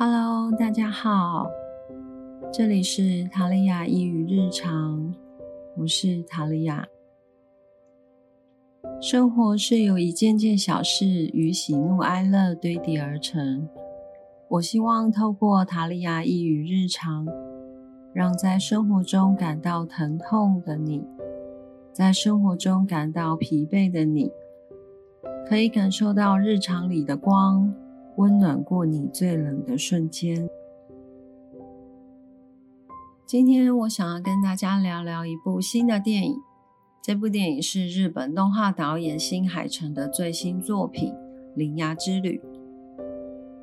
Hello，大家好，这里是塔利亚一语日常，我是塔利亚。生活是由一件件小事与喜怒哀乐堆叠而成。我希望透过塔利亚一语日常，让在生活中感到疼痛的你，在生活中感到疲惫的你，可以感受到日常里的光。温暖过你最冷的瞬间。今天我想要跟大家聊聊一部新的电影。这部电影是日本动画导演新海诚的最新作品《铃芽之旅》。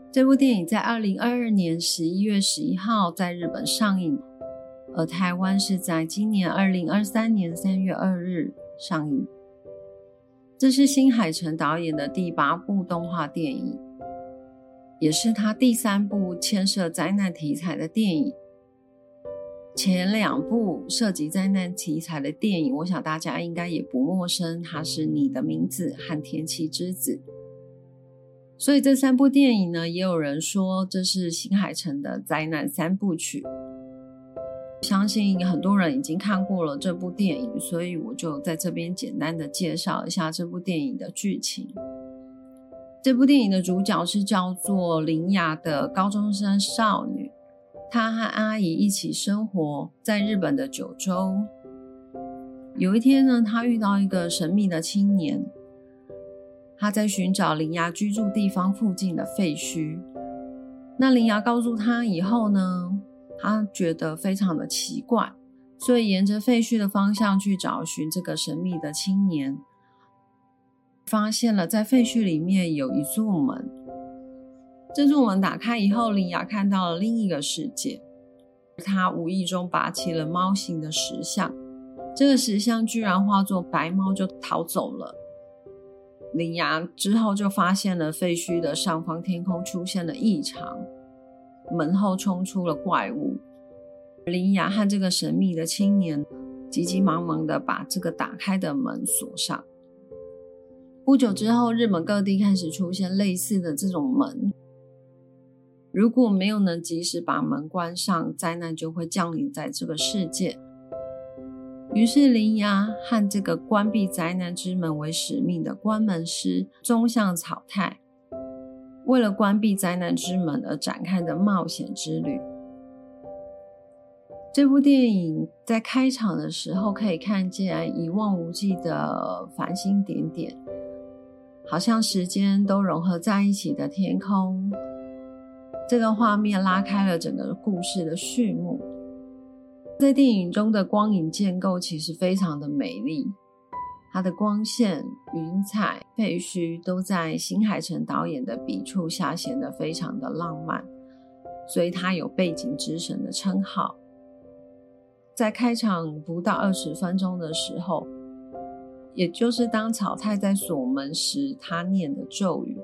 这部电影在二零二二年十一月十一号在日本上映，而台湾是在今年二零二三年三月二日上映。这是新海诚导演的第八部动画电影。也是他第三部牵涉灾难题材的电影。前两部涉及灾难题材的电影，我想大家应该也不陌生，它是《你的名字》和《天气之子》。所以这三部电影呢，也有人说这是新海诚的灾难三部曲。相信很多人已经看过了这部电影，所以我就在这边简单的介绍一下这部电影的剧情。这部电影的主角是叫做林雅的高中生少女，她和阿姨一起生活在日本的九州。有一天呢，她遇到一个神秘的青年，他在寻找林雅居住地方附近的废墟。那林雅告诉他以后呢，他觉得非常的奇怪，所以沿着废墟的方向去找寻这个神秘的青年。发现了，在废墟里面有一座门。这座门打开以后，林雅看到了另一个世界。她无意中拔起了猫形的石像，这个石像居然化作白猫就逃走了。林雅之后就发现了废墟的上方天空出现了异常，门后冲出了怪物。林雅和这个神秘的青年急急忙忙的把这个打开的门锁上。不久之后，日本各地开始出现类似的这种门。如果没有能及时把门关上，灾难就会降临在这个世界。于是，林芽和这个关闭灾难之门为使命的关门师中向草太，为了关闭灾难之门而展开的冒险之旅。这部电影在开场的时候可以看见一望无际的繁星点点。好像时间都融合在一起的天空，这个画面拉开了整个故事的序幕。在电影中的光影建构其实非常的美丽，它的光线、云彩、废墟都在新海诚导演的笔触下显得非常的浪漫，所以它有背景之神的称号。在开场不到二十分钟的时候。也就是当草太在锁门时，他念的咒语，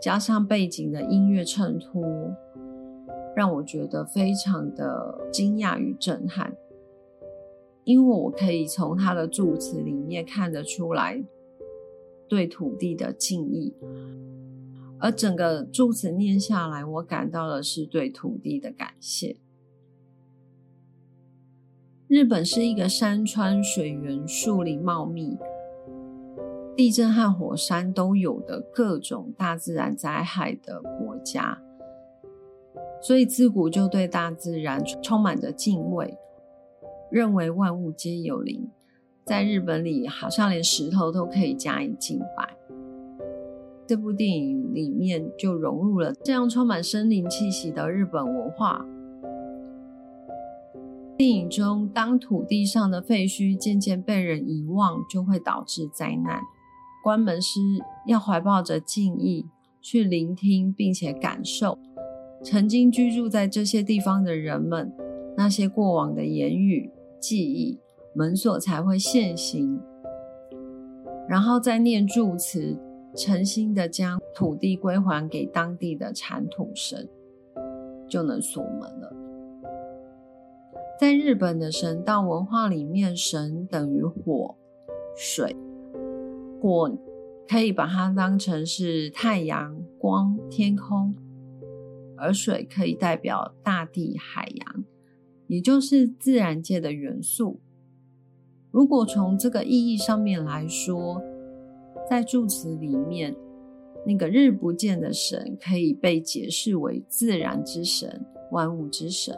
加上背景的音乐衬托，让我觉得非常的惊讶与震撼。因为我可以从他的祝词里面看得出来对土地的敬意，而整个祝词念下来，我感到的是对土地的感谢。日本是一个山川水源、树林茂密、地震和火山都有的各种大自然灾害的国家，所以自古就对大自然充满着敬畏，认为万物皆有灵。在日本里，好像连石头都可以加以敬拜。这部电影里面就融入了这样充满森林气息的日本文化。电影中，当土地上的废墟渐渐被人遗忘，就会导致灾难。关门师要怀抱着敬意去聆听，并且感受曾经居住在这些地方的人们那些过往的言语、记忆，门锁才会现形。然后再念祝词，诚心的将土地归还给当地的产土神，就能锁门了。在日本的神道文化里面，神等于火、水。火可以把它当成是太阳、光、天空，而水可以代表大地、海洋，也就是自然界的元素。如果从这个意义上面来说，在祝词里面，那个日不见的神可以被解释为自然之神、万物之神。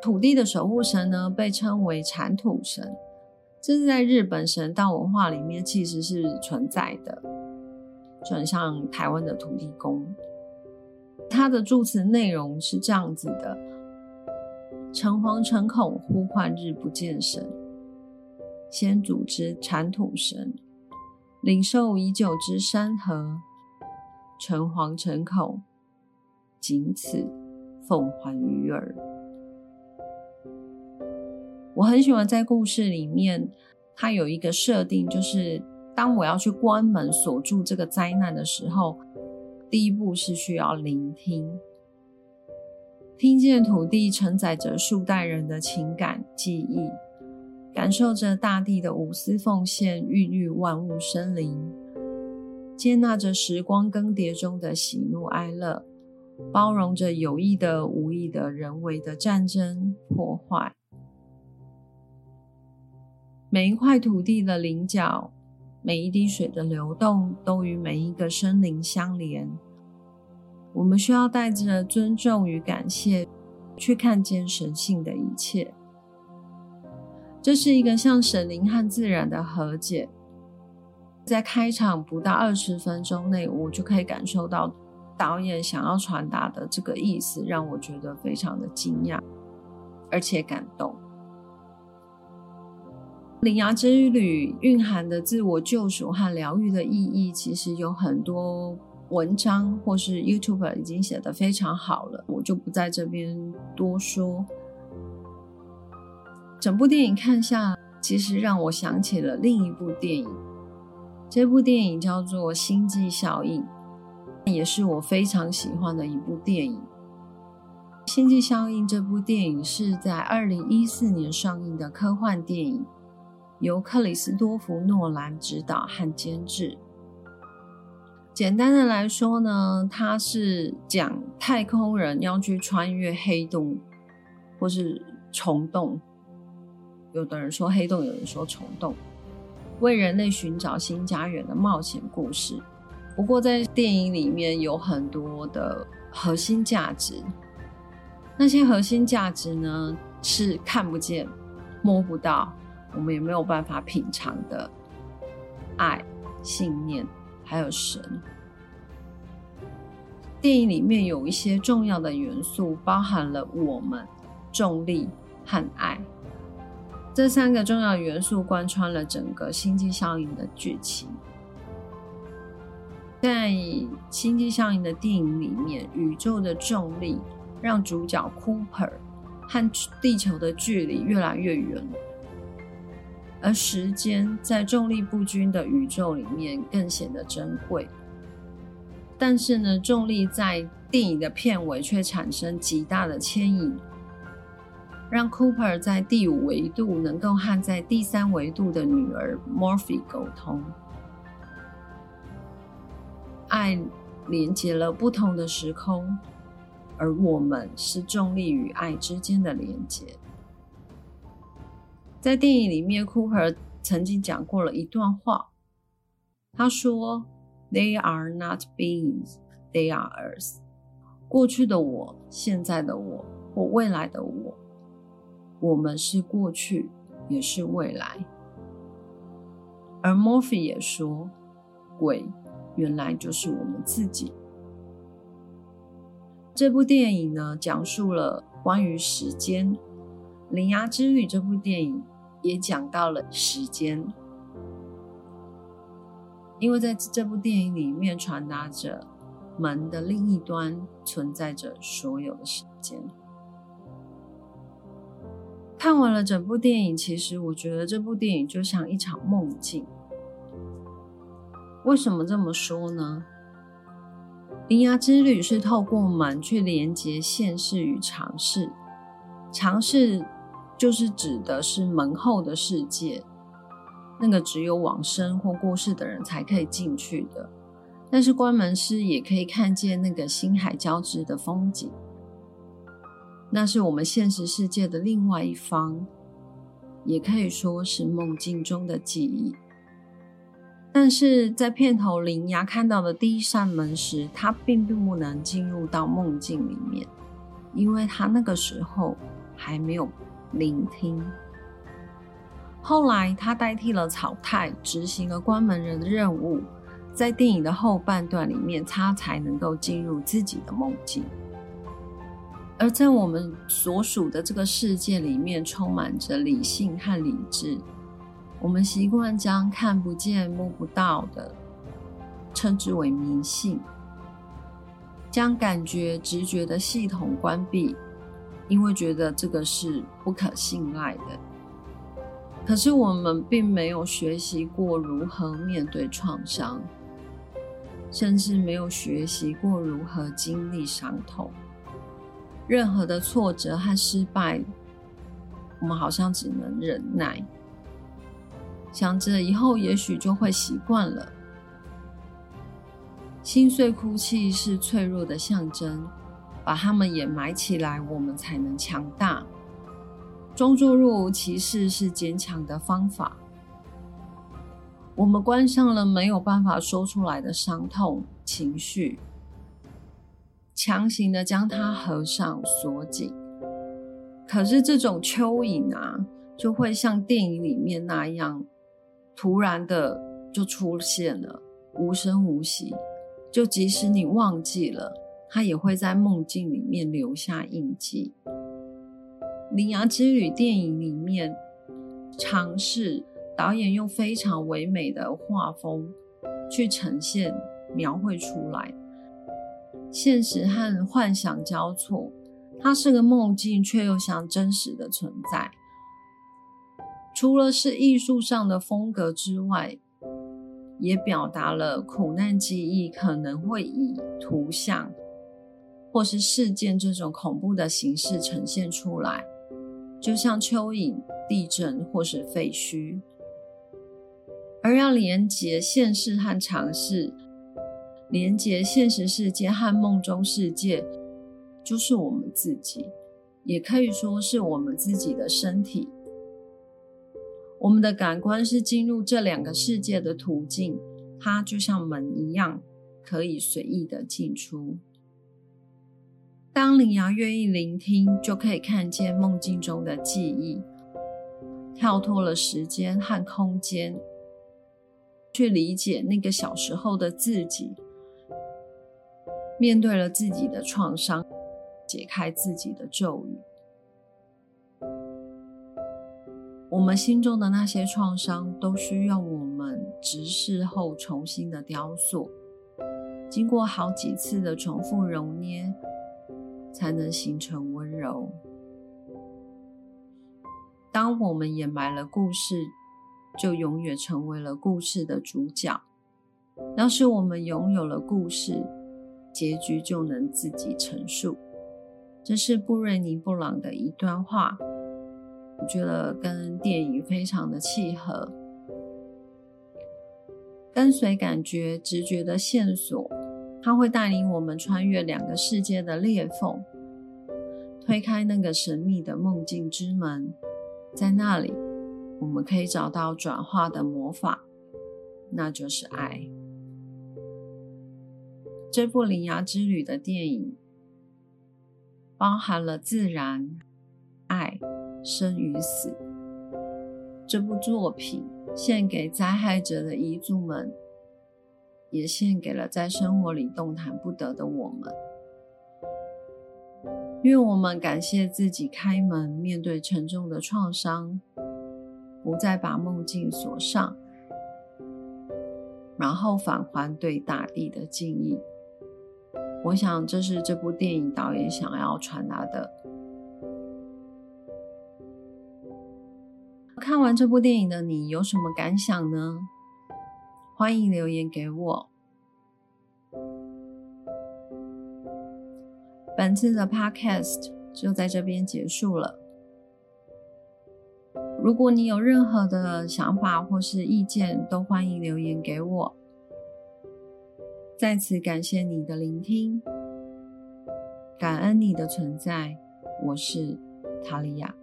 土地的守护神呢，被称为产土神，这是在日本神道文化里面其实是存在的，就很像台湾的土地公。它的祝词内容是这样子的：诚惶诚恐呼唤日不见神。先祖之产土神，领受已久之山河，诚惶诚恐，仅此奉还于耳。我很喜欢在故事里面，它有一个设定，就是当我要去关门锁住这个灾难的时候，第一步是需要聆听，听见土地承载着数代人的情感记忆。感受着大地的无私奉献，孕育万物生灵；接纳着时光更迭中的喜怒哀乐，包容着有意的、无意的人为的战争破坏。每一块土地的棱角，每一滴水的流动，都与每一个生灵相连。我们需要带着尊重与感谢，去看见神性的一切。这是一个像神灵和自然的和解。在开场不到二十分钟内，我就可以感受到导演想要传达的这个意思，让我觉得非常的惊讶，而且感动。《铃芽之旅》蕴含的自我救赎和疗愈的意义，其实有很多文章或是 YouTuber 已经写得非常好了，我就不在这边多说。整部电影看下，其实让我想起了另一部电影。这部电影叫做《星际效应》，也是我非常喜欢的一部电影。《星际效应》这部电影是在二零一四年上映的科幻电影，由克里斯多夫·诺兰执导和监制。简单的来说呢，它是讲太空人要去穿越黑洞或是虫洞。有的人说黑洞，有人说虫洞，为人类寻找新家园的冒险故事。不过在电影里面有很多的核心价值，那些核心价值呢是看不见、摸不到，我们也没有办法品尝的爱、信念，还有神。电影里面有一些重要的元素，包含了我们、重力和爱。这三个重要元素贯穿了整个《星际效应》的剧情。在《星际效应》的电影里面，宇宙的重力让主角 Cooper 和地球的距离越来越远，而时间在重力不均的宇宙里面更显得珍贵。但是呢，重力在电影的片尾却产生极大的牵引。让 Cooper 在第五维度能够和在第三维度的女儿 Morphy 沟通，爱连接了不同的时空，而我们是重力与爱之间的连接。在电影里面，Cooper 曾经讲过了一段话，他说：“They are not beings, they are us。过去的我、现在的我或未来的我。”我们是过去，也是未来。而 Morphy 也说，鬼原来就是我们自己。这部电影呢，讲述了关于时间，《铃芽之旅》这部电影也讲到了时间，因为在这部电影里面传达着门的另一端存在着所有的时间。看完了整部电影，其实我觉得这部电影就像一场梦境。为什么这么说呢？铃芽之旅是透过门去连接现世与尝试，尝试就是指的是门后的世界，那个只有往生或过世的人才可以进去的。但是关门时也可以看见那个星海交织的风景，那是我们现实世界的另外一方，也可以说是梦境中的记忆。但是在片头灵牙看到的第一扇门时，他并不能进入到梦境里面，因为他那个时候还没有聆听。后来他代替了草太，执行了关门人的任务。在电影的后半段里面，他才能够进入自己的梦境。而在我们所属的这个世界里面，充满着理性和理智。我们习惯将看不见、摸不到的称之为迷信，将感觉、直觉的系统关闭，因为觉得这个是不可信赖的。可是我们并没有学习过如何面对创伤。甚至没有学习过如何经历伤痛，任何的挫折和失败，我们好像只能忍耐，想着以后也许就会习惯了。心碎、哭泣是脆弱的象征，把它们掩埋起来，我们才能强大。装作若无其事是坚强的方法。我们关上了没有办法说出来的伤痛情绪，强行的将它合上锁紧。可是这种蚯蚓啊，就会像电影里面那样，突然的就出现了，无声无息。就即使你忘记了，它也会在梦境里面留下印记。《铃芽之旅》电影里面尝试。导演用非常唯美的画风去呈现、描绘出来，现实和幻想交错，它是个梦境，却又像真实的存在。除了是艺术上的风格之外，也表达了苦难记忆可能会以图像或是事件这种恐怖的形式呈现出来，就像蚯蚓、地震或是废墟。而要连接现实和尝试，连接现实世界和梦中世界，就是我们自己，也可以说是我们自己的身体。我们的感官是进入这两个世界的途径，它就像门一样，可以随意的进出。当灵牙愿意聆听，就可以看见梦境中的记忆，跳脱了时间和空间。去理解那个小时候的自己，面对了自己的创伤，解开自己的咒语。我们心中的那些创伤，都需要我们直视后重新的雕塑，经过好几次的重复揉捏，才能形成温柔。当我们掩埋了故事。就永远成为了故事的主角。要是我们拥有了故事，结局就能自己陈述。这是布瑞尼布朗的一段话，我觉得跟电影非常的契合。跟随感觉、直觉的线索，它会带领我们穿越两个世界的裂缝，推开那个神秘的梦境之门，在那里。我们可以找到转化的魔法，那就是爱。这部《灵牙之旅》的电影包含了自然、爱、生与死。这部作品献给灾害者的遗族们，也献给了在生活里动弹不得的我们。愿我们感谢自己开门，面对沉重的创伤。不再把梦境锁上，然后返还对大地的敬意。我想，这是这部电影导演想要传达的。看完这部电影的你有什么感想呢？欢迎留言给我。本次的 Podcast 就在这边结束了。如果你有任何的想法或是意见，都欢迎留言给我。再次感谢你的聆听，感恩你的存在。我是塔利亚。